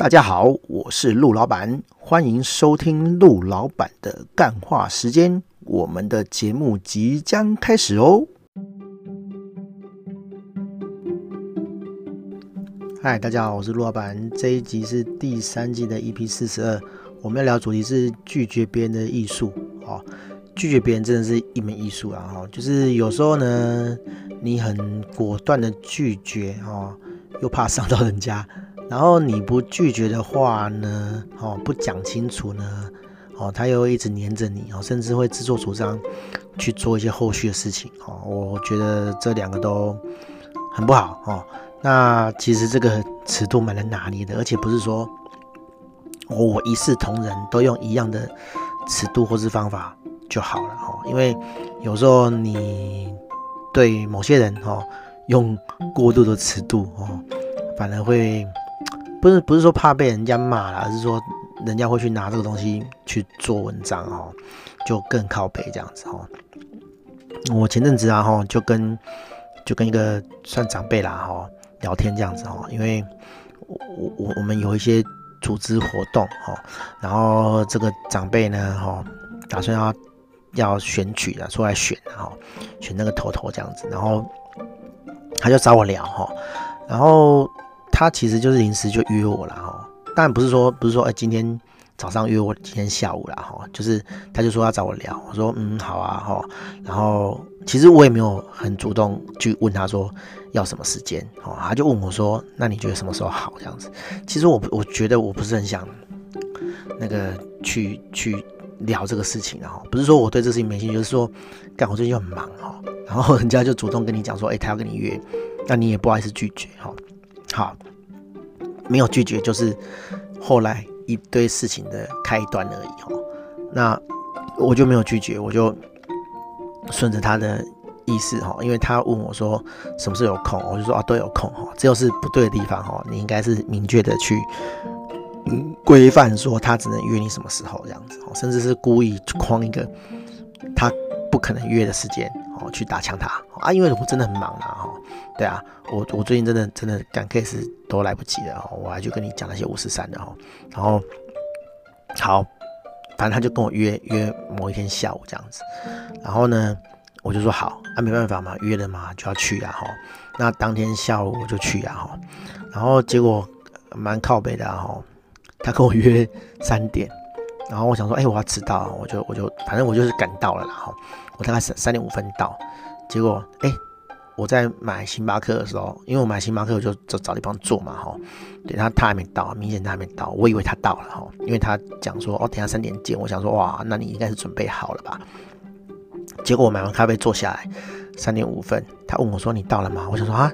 大家好，我是陆老板，欢迎收听陆老板的干话时间。我们的节目即将开始哦。嗨，大家好，我是陆老板。这一集是第三季的 EP 四十二，我们要聊主题是拒绝别人的艺术。哦，拒绝别人真的是一门艺术啊！哈，就是有时候呢，你很果断的拒绝，哦，又怕伤到人家。然后你不拒绝的话呢，哦，不讲清楚呢，哦，他又一直黏着你，哦，甚至会自作主张去做一些后续的事情，哦，我觉得这两个都很不好，哦。那其实这个尺度蛮难拿捏的，而且不是说我一视同仁，都用一样的尺度或是方法就好了，哦，因为有时候你对某些人，哦，用过度的尺度，哦，反而会。不是不是说怕被人家骂啦，而是说人家会去拿这个东西去做文章哦，就更靠背这样子哦。我前阵子啊哈，就跟就跟一个算长辈啦哈聊天这样子哦，因为我我我们有一些组织活动哈，然后这个长辈呢哈，打算要要选举的出来选哈，选那个头头这样子，然后他就找我聊哈，然后。他其实就是临时就约我了哈，当然不是说不是说哎今天早上约我，今天下午了哈，就是他就说要找我聊，我说嗯好啊哈，然后其实我也没有很主动去问他说要什么时间哦，他就问我说那你觉得什么时候好？这样子？其实我我觉得我不是很想那个去去聊这个事情然后，不是说我对这事情没兴趣，就是说干我最近很忙哈，然后人家就主动跟你讲说哎他要跟你约，那你也不好意思拒绝哈，好。没有拒绝，就是后来一堆事情的开端而已哦。那我就没有拒绝，我就顺着他的意思哈，因为他问我说什么时候有空，我就说啊都有空哈。只有是不对的地方哈，你应该是明确的去规范说他只能约你什么时候这样子，甚至是故意框一个他不可能约的时间。哦，去打枪他啊！因为我真的很忙啦，哈，对啊，我我最近真的真的赶 case 都来不及了，哈，我还去跟你讲那些五十三的，哈，然后好，反正他就跟我约约某一天下午这样子，然后呢，我就说好，啊，没办法嘛，约了嘛就要去啊，哈，那当天下午我就去啊，哈，然后结果蛮靠北的，哈，他跟我约三点。然后我想说，哎、我要迟到，我就我就反正我就是赶到了，然后我大概三三点五分到，结果哎、我在买星巴克的时候，因为我买星巴克我就就找地方坐嘛，哈，对他他还没到，明显他还没到，我以为他到了哈，因为他讲说哦，等下三点见，我想说哇，那你应该是准备好了吧？结果我买完咖啡坐下来，三点五分，他问我说你到了吗？我想说啊，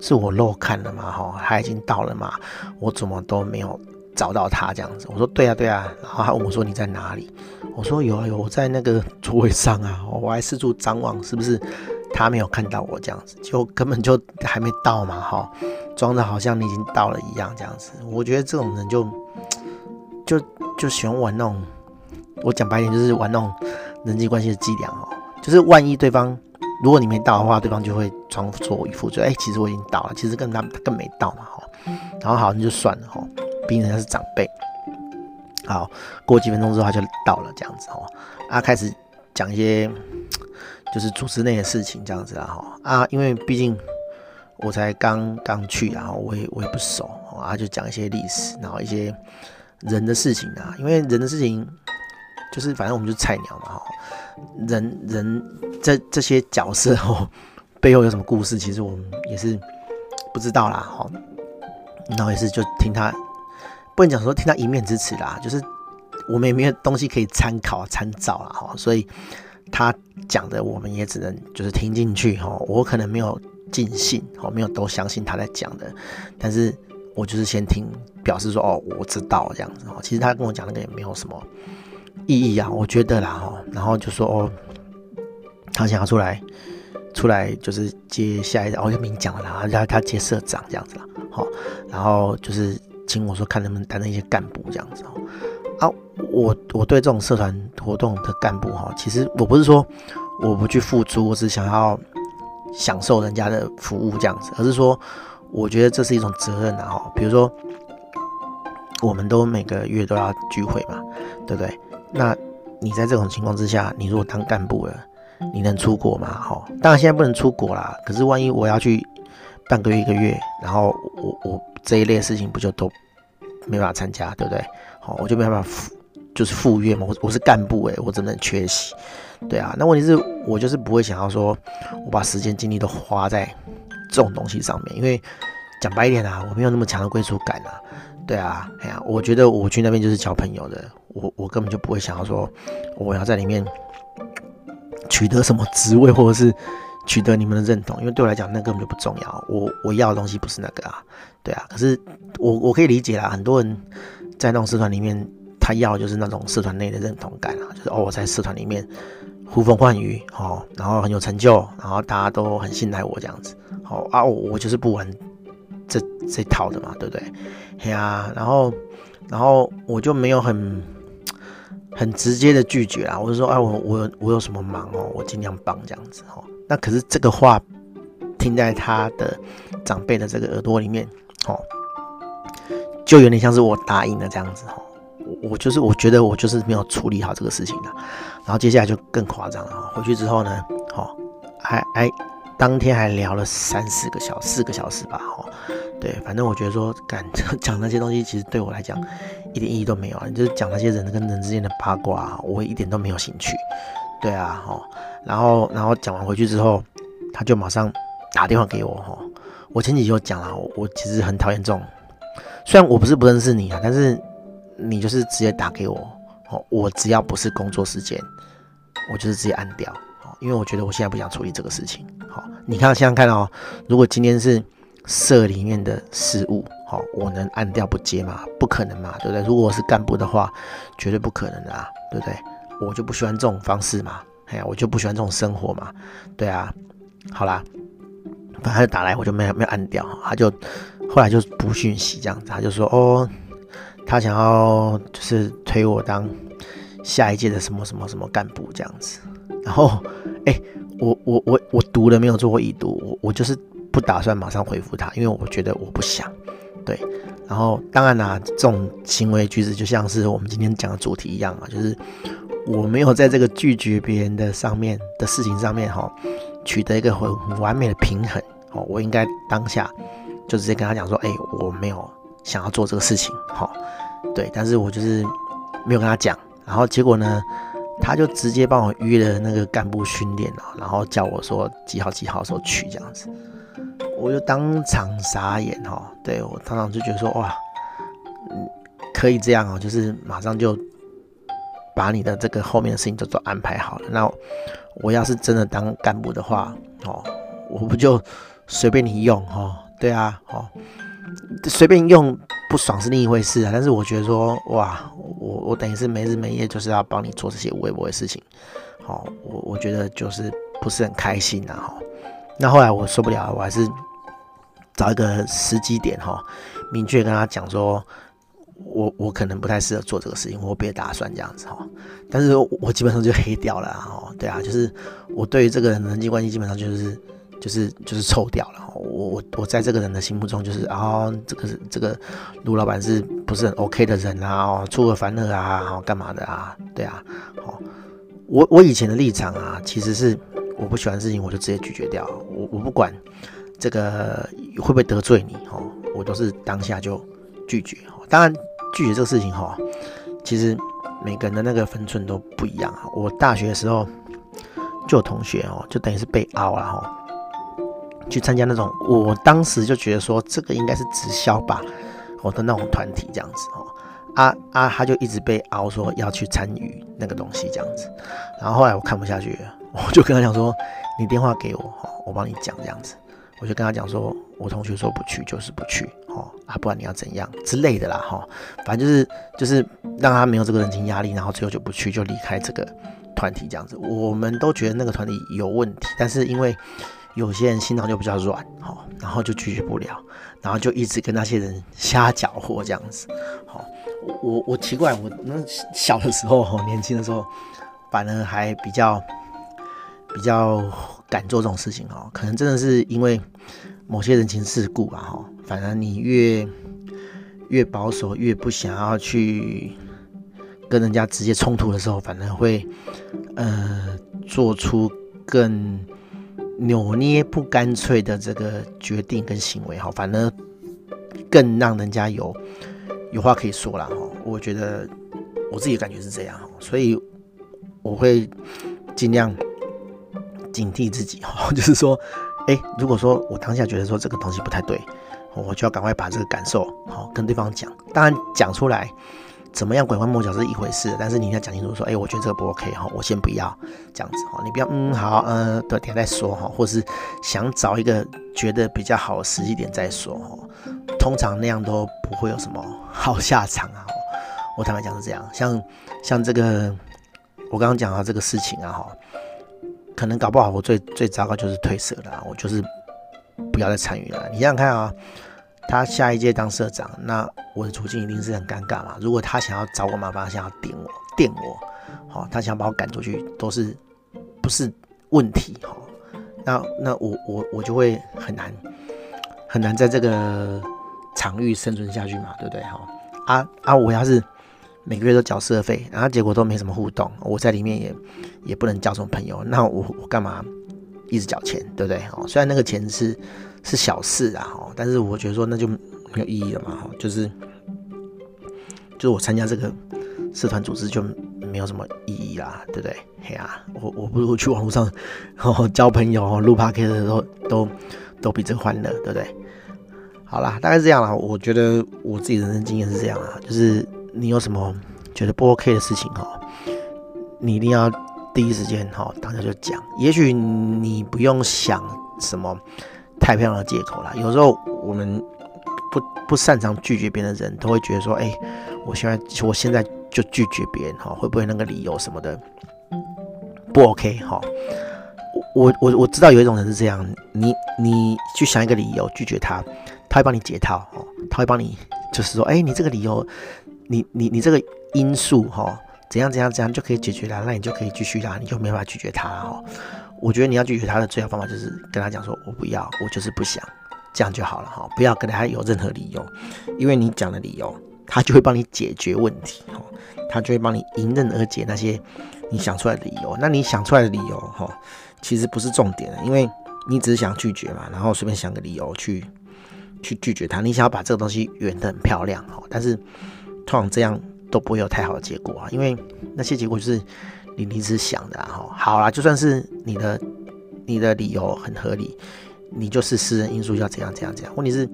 是我漏看了吗？哈，他已经到了嘛？我怎么都没有。找到他这样子，我说对啊对啊，然后他问我说你在哪里？我说有啊有，我在那个座位上啊，我还四处张望，是不是他没有看到我这样子？就根本就还没到嘛，哈，装的好像你已经到了一样这样子。我觉得这种人就就就喜欢玩那种，我讲白点就是玩那种人际关系的伎俩哦，就是万一对方如果你没到的话，对方就会装作一副就哎、其实我已经到了，其实跟他他更没到嘛，哈，然后好那就算了哈。毕竟人家是长辈，好，过几分钟之后他就到了，这样子哦，啊，开始讲一些就是组织内的事情，这样子啊，哈，啊，因为毕竟我才刚刚去，然后我也我也不熟，啊，就讲一些历史，然后一些人的事情啊，因为人的事情就是反正我们就是菜鸟嘛，哈，人人这这些角色哦背后有什么故事，其实我们也是不知道啦，哈，然后也是就听他。不能讲说听他一面之词啦，就是我们也没有东西可以参考参照啦哈，所以他讲的我们也只能就是听进去哈。我可能没有尽信哦，没有都相信他在讲的，但是我就是先听，表示说哦我知道这样子哈。其实他跟我讲那个也没有什么意义啊，我觉得啦哈。然后就说哦，他想要出来出来就是接下一，我就明讲了啦，他他接社长这样子啦，好，然后就是。请我说看能不能担任一些干部这样子哦，啊，我我对这种社团活动的干部哈，其实我不是说我不去付出，我只想要享受人家的服务这样子，而是说我觉得这是一种责任啊哈。比如说我们都每个月都要聚会嘛，对不对？那你在这种情况之下，你如果当干部了，你能出国吗？哈，当然现在不能出国啦。可是万一我要去半个月一个月，然后我我这一类事情不就都没办法参加，对不对？好，我就没办法赴就是赴约嘛。我我是干部诶、我只能缺席？对啊，那问题是我就是不会想要说我把时间精力都花在这种东西上面，因为讲白一点啊，我没有那么强的归属感啊。对啊，哎呀，我觉得我去那边就是交朋友的，我我根本就不会想要说我要在里面取得什么职位，或者是取得你们的认同，因为对我来讲那根本就不重要。我我要的东西不是那个啊，对啊。可是我我可以理解啦，很多人在那种社团里面，他要就是那种社团内的认同感啊，就是哦我在社团里面呼风唤雨哦，然后很有成就，然后大家都很信赖我这样子，好啊，我我就是不玩。这这套的嘛，对不对？嘿啊，然后，然后我就没有很很直接的拒绝啊，我就说，哎，我我我有什么忙哦，我尽量帮这样子哦。那可是这个话听在他的长辈的这个耳朵里面，哦，就有点像是我答应了这样子哦。我就是我觉得我就是没有处理好这个事情的。然后接下来就更夸张了，回去之后呢，哦，还还。当天还聊了三四个小，四个小时吧，哦，对，反正我觉得说，敢 讲那些东西，其实对我来讲一点意义都没有啊。就是讲那些人跟人之间的八卦，我一点都没有兴趣。对啊，哦，然后，然后讲完回去之后，他就马上打电话给我，哈。我前几集就讲了，我其实很讨厌这种，虽然我不是不认识你啊，但是你就是直接打给我，哦，我只要不是工作时间，我就是直接按掉。因为我觉得我现在不想处理这个事情。好，你看，想想看哦，如果今天是社里面的事务，好，我能按掉不接吗？不可能嘛，对不对？如果我是干部的话，绝对不可能的啊，对不对？我就不喜欢这种方式嘛，哎呀，我就不喜欢这种生活嘛，对啊。好啦，反正他就打来，我就没有没有按掉，他就后来就不讯息这样子，他就说哦，他想要就是推我当下一届的什么什么什么干部这样子。然后，哎、我我我我读了没有做过已读，我我就是不打算马上回复他，因为我觉得我不想，对。然后当然啦、这种行为举止就像是我们今天讲的主题一样啊，就是我没有在这个拒绝别人的上面的事情上面哈，取得一个很完美的平衡哦。我应该当下就直接跟他讲说，哎、我没有想要做这个事情，好，对。但是我就是没有跟他讲，然后结果呢？他就直接帮我约了那个干部训练了，然后叫我说几号几号时候去这样子，我就当场傻眼哈。对，我当场就觉得说哇，可以这样哦，就是马上就把你的这个后面的事情都都安排好了。那我要是真的当干部的话哦，我不就随便你用哈？对啊，哦，随便用。不爽是另一回事啊，但是我觉得说，哇，我我等于是没日没夜就是要帮你做这些微博的事情，好，我我觉得就是不是很开心呐，哈。那后来我受不了，我还是找一个时机点哈，明确跟他讲说，我我可能不太适合做这个事情，我别打算这样子哈。但是我基本上就黑掉了哈，对啊，就是我对于这个人人际关系基本上就是。就是就是臭掉了，我我我在这个人的心目中就是啊、哦，这个这个卢老板是不是很 OK 的人啊？哦，出尔反尔啊，哦，干嘛的啊？对啊，哦，我我以前的立场啊，其实是我不喜欢的事情我就直接拒绝掉，我我不管这个会不会得罪你哦，我都是当下就拒绝。当然拒绝这个事情哈，其实每个人的那个分寸都不一样啊。我大学的时候就有同学哦，就等于是被凹了哈。去参加那种，我当时就觉得说这个应该是直销吧，我的那种团体这样子哦，啊啊，他就一直被熬说要去参与那个东西这样子，然后后来我看不下去，我就跟他讲说，你电话给我，我帮你讲这样子，我就跟他讲说，我同学说不去就是不去哦，啊，不然你要怎样之类的啦哈，反正就是就是让他没有这个人情压力，然后最后就不去就离开这个团体这样子，我们都觉得那个团体有问题，但是因为。有些人心脏就比较软，好，然后就拒绝不了，然后就一直跟那些人瞎搅和这样子，好，我我奇怪，我那小的时候，年轻的时候，反而还比较比较敢做这种事情哦，可能真的是因为某些人情世故吧，哈，反而你越越保守，越不想要去跟人家直接冲突的时候，反而会呃做出更扭捏不干脆的这个决定跟行为哈，反而更让人家有有话可以说了哈。我觉得我自己感觉是这样，所以我会尽量警惕自己哈，就是说，哎，如果说我当下觉得说这个东西不太对。我就要赶快把这个感受好跟对方讲，当然讲出来怎么样拐弯抹角是一回事，但是你要讲清楚说，哎，我觉得这个不 OK 哈，我先不要这样子哈，你不要嗯好嗯，等下再说哈，或是想找一个觉得比较好的时机点再说哈，通常那样都不会有什么好下场啊。我坦白讲是这样，像像这个我刚刚讲到这个事情啊哈，可能搞不好我最最糟糕就是退社了，我就是不要再参与了。你想想看啊。他下一届当社长，那我的处境一定是很尴尬嘛。如果他想要找我麻烦，想要点我、电我，好，他想把我赶出去，都是不是问题哈。那那我我我就会很难很难在这个场域生存下去嘛，对不对哈？啊啊，我要是每个月都缴社费，然后结果都没什么互动，我在里面也也不能交什么朋友，那我我干嘛一直缴钱，对不对？哦，虽然那个钱是。是小事啊，哈，但是我觉得说那就没有意义了嘛，哈，就是就是我参加这个社团组织就没有什么意义啦，对不对？嘿啊，我我不如去网络上哦交朋友哦，录 p o c a s t 的时候都都比这欢乐，对不对？好啦，大概是这样啦。我觉得我自己人生经验是这样啊，就是你有什么觉得不 OK 的事情哈，你一定要第一时间哈大家就讲，也许你不用想什么。太漂亮的借口了。有时候我们不不擅长拒绝别人的人，都会觉得说：“哎，我现在我现在就拒绝别人哈，会不会那个理由什么的不 OK 哈？”我我我知道有一种人是这样，你你去想一个理由拒绝他，他会帮你解套哦，他会帮你就是说：“哎，你这个理由，你你你这个因素哈，怎样怎样怎样就可以解决了，那你就可以继续啦，你就没办法拒绝他哈。”我觉得你要拒绝他的最好方法就是跟他讲说，我不要，我就是不想，这样就好了哈，不要跟他有任何理由，因为你讲的理由，他就会帮你解决问题哈，他就会帮你迎刃而解那些你想出来的理由。那你想出来的理由哈，其实不是重点，因为你只是想拒绝嘛，然后随便想个理由去去拒绝他，你想要把这个东西圆得很漂亮哈，但是通常这样都不会有太好的结果啊，因为那些结果就是。你临时想的哈，好啦，就算是你的你的理由很合理，你就是私人因素要怎样怎样怎样。问题是，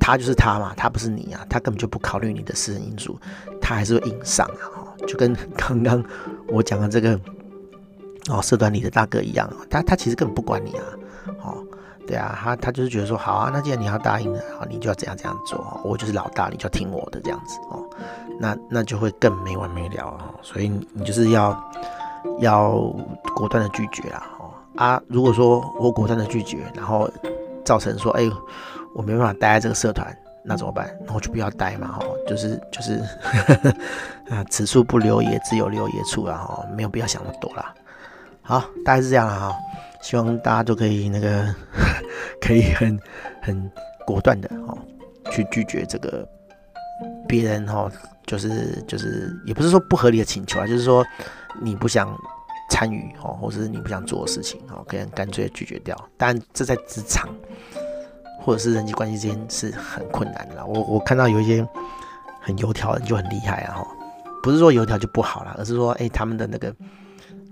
他就是他嘛，他不是你啊，他根本就不考虑你的私人因素，他还是会硬上啊，就跟刚刚我讲的这个哦，社团里的大哥一样，他他其实根本不管你啊，哦，对啊，他他就是觉得说，好啊，那既然你要答应了，好，你就要怎样怎样做，我就是老大，你就要听我的这样子哦。那那就会更没完没了啊，所以你就是要要果断的拒绝啦，哦啊，如果说我果断的拒绝，然后造成说，哎，我没办法待在这个社团，那怎么办？那我就不要待嘛，哈，就是就是 啊，此处不留爷，自有留爷处啊，哈，没有必要想那么多啦。好，大概是这样了哈，希望大家都可以那个 可以很很果断的哦去拒绝这个别人哈。就是就是，也不是说不合理的请求啊，就是说你不想参与哦，或者是你不想做的事情哦，可以干脆拒绝掉。但这在职场或者是人际关系之间是很困难的。我我看到有一些很油条的人就很厉害啊，哈，不是说油条就不好了，而是说哎、他们的那个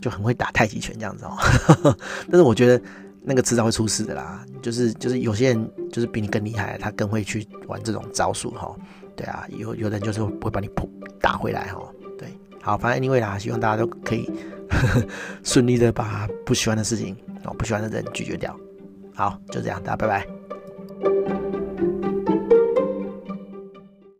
就很会打太极拳这样子哦。但是我觉得那个迟早会出事的啦，就是就是有些人就是比你更厉害，他更会去玩这种招数哈。对啊，有有的人就是会把你扑打回来哈。对，好，反正 anyway 啦，希望大家都可以 顺利的把不喜欢的事情哦，不喜欢的人拒绝掉。好，就这样，大家拜拜。